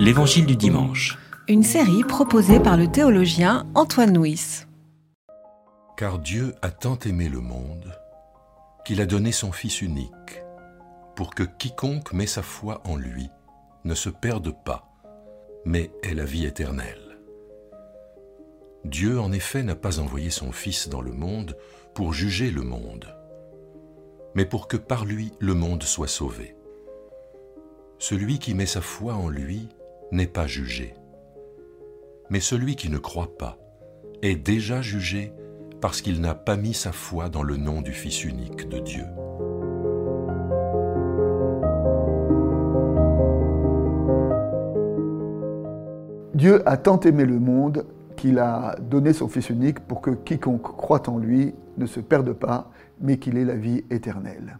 L'Évangile du dimanche. Une série proposée par le théologien Antoine Nuis. Car Dieu a tant aimé le monde qu'il a donné son Fils unique, pour que quiconque met sa foi en lui ne se perde pas, mais ait la vie éternelle. Dieu, en effet, n'a pas envoyé son Fils dans le monde pour juger le monde, mais pour que par lui le monde soit sauvé. Celui qui met sa foi en lui n'est pas jugé, mais celui qui ne croit pas est déjà jugé parce qu'il n'a pas mis sa foi dans le nom du Fils unique de Dieu. Dieu a tant aimé le monde qu'il a donné son Fils unique pour que quiconque croit en lui ne se perde pas, mais qu'il ait la vie éternelle.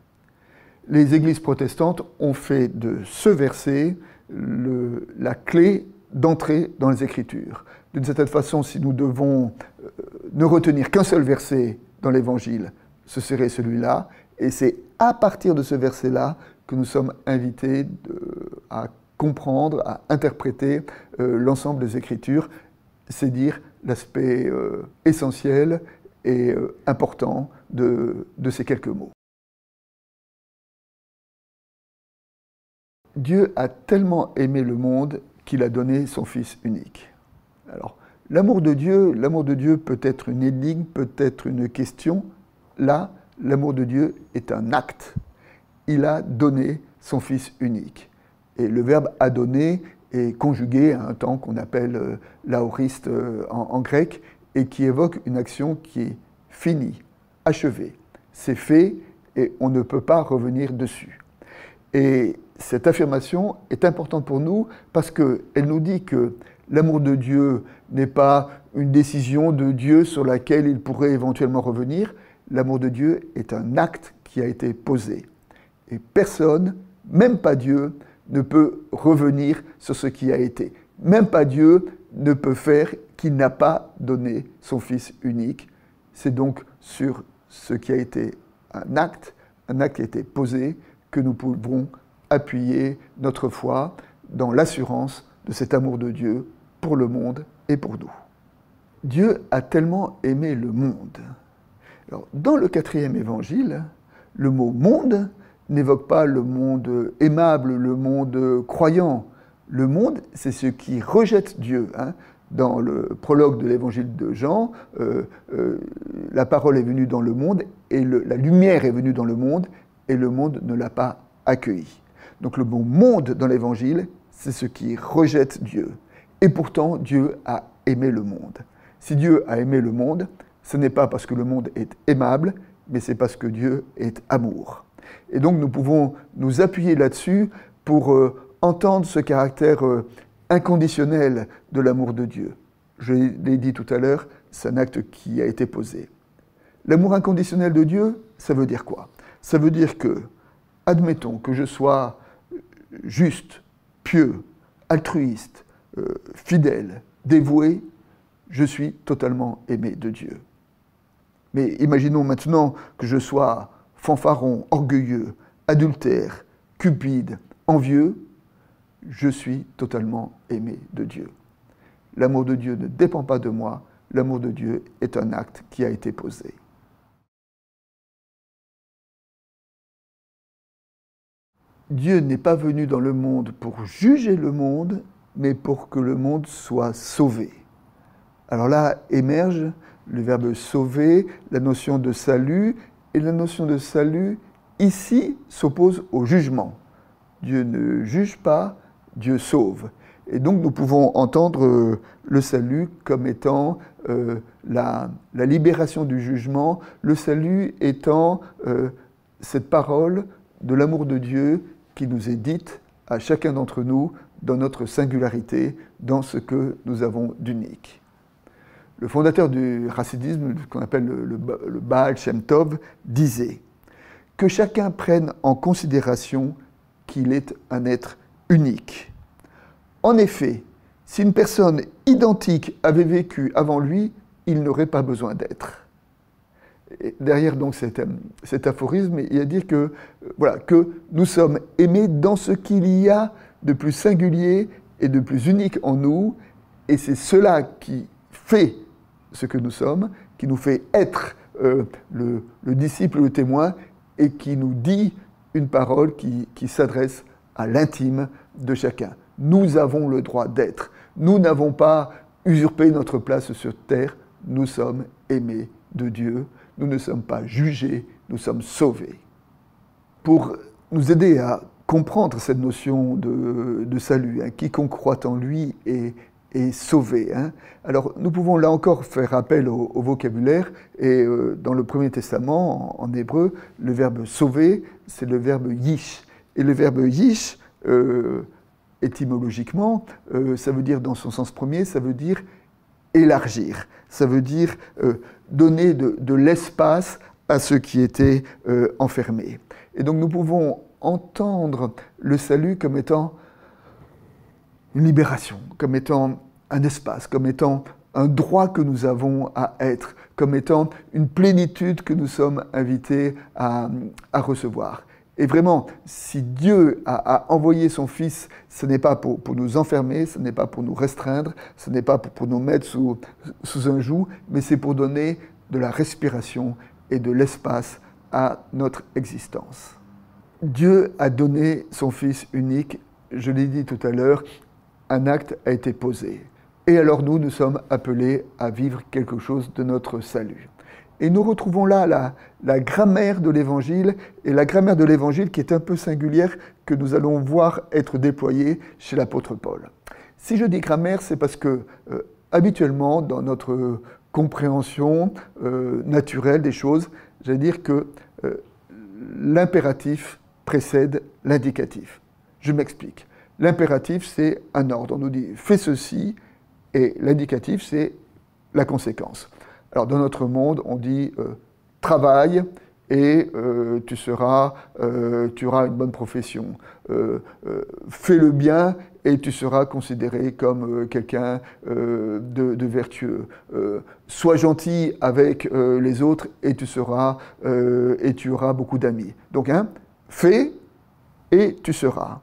Les églises protestantes ont fait de ce verset la clé d'entrée dans les Écritures. D'une certaine façon, si nous devons euh, ne retenir qu'un seul verset dans l'Évangile, ce serait celui-là, et c'est à partir de ce verset-là que nous sommes invités à comprendre, à interpréter euh, l'ensemble des Écritures, c'est dire l'aspect euh, essentiel et important de ces quelques mots. Dieu a tellement aimé le monde qu'il a donné son Fils unique. Alors, l'amour de Dieu, l'amour de Dieu peut être une énigme, peut être une question. Là, l'amour de Dieu est un acte. Il a donné son Fils unique. Et le verbe a donné est conjugué à un temps qu'on appelle euh, l'aoriste euh, en, grec et qui évoque une action qui est finie, achevée. C'est fait et on ne peut pas revenir dessus. Et cette affirmation est importante pour nous parce qu'elle nous dit que l'amour de Dieu n'est pas une décision de Dieu sur laquelle il pourrait éventuellement revenir. L'amour de Dieu est un acte qui a été posé. Et personne, même pas Dieu, ne peut revenir sur ce qui a été. Même pas Dieu ne peut faire qu'il n'a pas donné son Fils unique. C'est donc sur ce qui a été un acte, un acte qui a été posé, que nous pouvons appuyer notre foi dans l'assurance de cet amour de Dieu pour le monde et pour nous. Dieu a tellement aimé le monde. dans le quatrième évangile, le mot monde n'évoque pas le monde aimable, le monde croyant. Le monde, c'est ce qui rejette Dieu. Hein. Dans le prologue de l'évangile de Jean, euh, euh, la parole est venue dans le monde et la lumière est venue dans le monde et le monde ne l'a pas accueilli. Donc le mot monde dans l'évangile, c'est ce qui rejette Dieu. Et pourtant, Dieu a aimé le monde. Si Dieu a aimé le monde, ce n'est pas parce que le monde est aimable, mais c'est parce que Dieu est amour. Et donc nous pouvons nous appuyer là-dessus pour euh, entendre ce caractère euh, inconditionnel de l'amour de Dieu. Je l'ai dit tout à l'heure, c'est un acte qui a été posé. L'amour inconditionnel de Dieu, ça veut dire quoi? Ça veut dire que, admettons que je sois juste, pieux, altruiste, euh, fidèle, dévoué, je suis totalement aimé de Dieu. Mais imaginons maintenant que je sois fanfaron, orgueilleux, adultère, cupide, envieux, je suis totalement aimé de Dieu. L'amour de Dieu ne dépend pas de moi, l'amour de Dieu est un acte qui a été posé. Dieu n'est pas venu dans le monde pour juger le monde, mais pour que le monde soit sauvé. Alors là émerge le verbe sauver, la notion de salut, et la notion de salut ici s'oppose au jugement. Dieu ne juge pas, Dieu sauve. Et donc nous pouvons entendre euh, le salut comme étant euh, la, libération du jugement, le salut étant euh, cette parole de l'amour de Dieu qui nous est dite à chacun d'entre nous dans notre singularité, dans ce que nous avons d'unique. Le fondateur du racidisme, qu'on appelle le, le, Baal Shem Tov, disait que chacun prenne en considération qu'il est un être unique. En effet, si une personne identique avait vécu avant lui, il n'aurait pas besoin d'être derrière donc cet, aphorisme, il y a dire que, euh, que nous sommes aimés dans ce qu'il y a de plus singulier et de plus unique en nous, et c'est cela qui fait ce que nous sommes, qui nous fait être euh, le, disciple, le témoin, et qui nous dit une parole qui s'adresse à l'intime de chacun. Nous avons le droit d'être. Nous n'avons pas usurpé notre place sur terre. Nous sommes aimés de Dieu. Nous ne sommes pas jugés. Nous sommes sauvés. Pour nous aider à comprendre cette notion de, salut, hein, quiconque croit en lui est, sauvé. Hein. Alors nous pouvons là encore faire appel au, vocabulaire, et euh, dans le Premier Testament, en, hébreu, le verbe sauver, c'est le verbe yish. Et le verbe yish, euh, étymologiquement, euh, ça veut dire, dans son sens premier, ça veut dire élargir, ça veut dire donner de, l'espace à ceux qui étaient enfermés. Et donc nous pouvons entendre le salut comme étant une libération, comme étant un espace, comme étant un droit que nous avons à être, comme étant une plénitude que nous sommes invités à, recevoir. Et vraiment, si Dieu a, envoyé son Fils, ce n'est pas pour, nous enfermer, ce n'est pas pour nous restreindre, ce n'est pas pour, nous mettre sous, un joug, mais c'est pour donner de la respiration et de l'espace à notre existence. Dieu a donné son Fils unique, je l'ai dit tout à l'heure, un acte a été posé. Et alors nous, nous sommes appelés à vivre quelque chose de notre salut. Et nous retrouvons là la, grammaire de l'Évangile, et la grammaire de l'Évangile qui est un peu singulière, que nous allons voir être déployée chez l'apôtre Paul. Si je dis grammaire, c'est parce que euh, habituellement, dans notre compréhension euh, naturelle des choses, j'allais dire que euh, l'impératif précède l'indicatif. Je m'explique. L'impératif, c'est un ordre. On nous dit fais ceci, et l'indicatif, c'est la conséquence. Alors dans notre monde, on dit euh, travaille et euh, tu, seras, euh, tu auras une bonne profession. fais le bien et tu seras considéré comme quelqu'un de, vertueux. sois gentil avec les autres et tu seras et tu auras beaucoup d'amis. Donc, hein, fais et tu seras.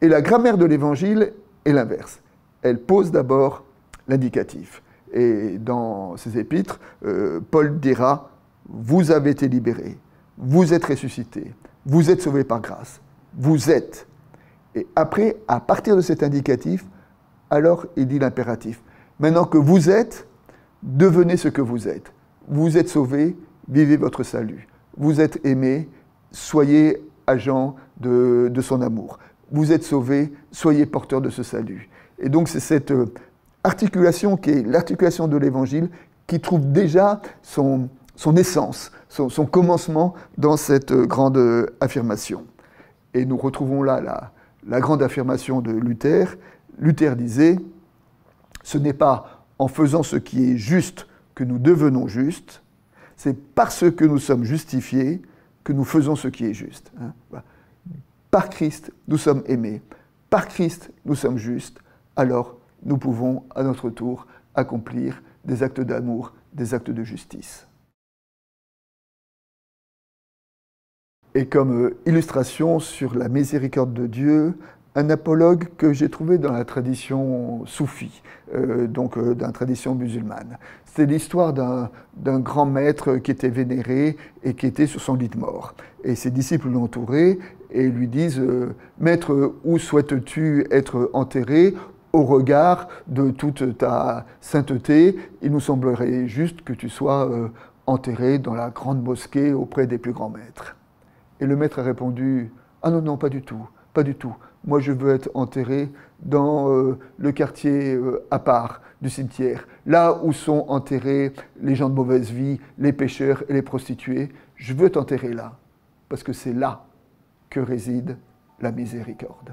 Et la grammaire de l'évangile est l'inverse. Elle pose d'abord l'indicatif. Et dans ses épîtres, euh, Paul dira, vous avez été libérés, vous êtes ressuscités, vous êtes sauvés par grâce, vous êtes. Et après, à partir de cet indicatif, alors il dit l'impératif. Maintenant que vous êtes, devenez ce que vous êtes. Vous êtes sauvés, vivez votre salut. Vous êtes aimés, soyez agents de, de son amour vous êtes sauvés, soyez porteurs de ce salut. Et donc c'est cette euh, articulation qui est l'articulation de l'Évangile qui trouve déjà son, essence, son, commencement dans cette euh, grande affirmation. Et nous retrouvons là la, la grande affirmation de Luther. Luther disait, ce n'est pas en faisant ce qui est juste que nous devenons justes, c'est parce que nous sommes justifiés que nous faisons ce qui est juste. Hein. Par Christ, nous sommes aimés. Par Christ, nous sommes justes. Alors, nous pouvons, à notre tour, accomplir des actes d'amour, des actes de justice. Et comme euh, illustration sur la miséricorde de Dieu, un apologue que j'ai trouvé dans la tradition soufie, euh, donc euh, dans la tradition musulmane. C'est l'histoire d'un grand maître qui était vénéré et qui était sur son lit de mort. Et ses disciples l'entouraient et lui disent Maître, où souhaites-tu être enterré? Au regard de toute ta sainteté Il nous semblerait juste que tu sois enterré dans la grande mosquée auprès des plus grands maîtres. Et le maître a répondu Ah non, non, pas du tout, pas du tout. Moi, je veux être enterré dans euh, le quartier euh, à part du cimetière, là où sont enterrés les gens de mauvaise vie, les pêcheurs et les prostituées. Je veux t'enterrer là, parce que c'est là que réside la miséricorde.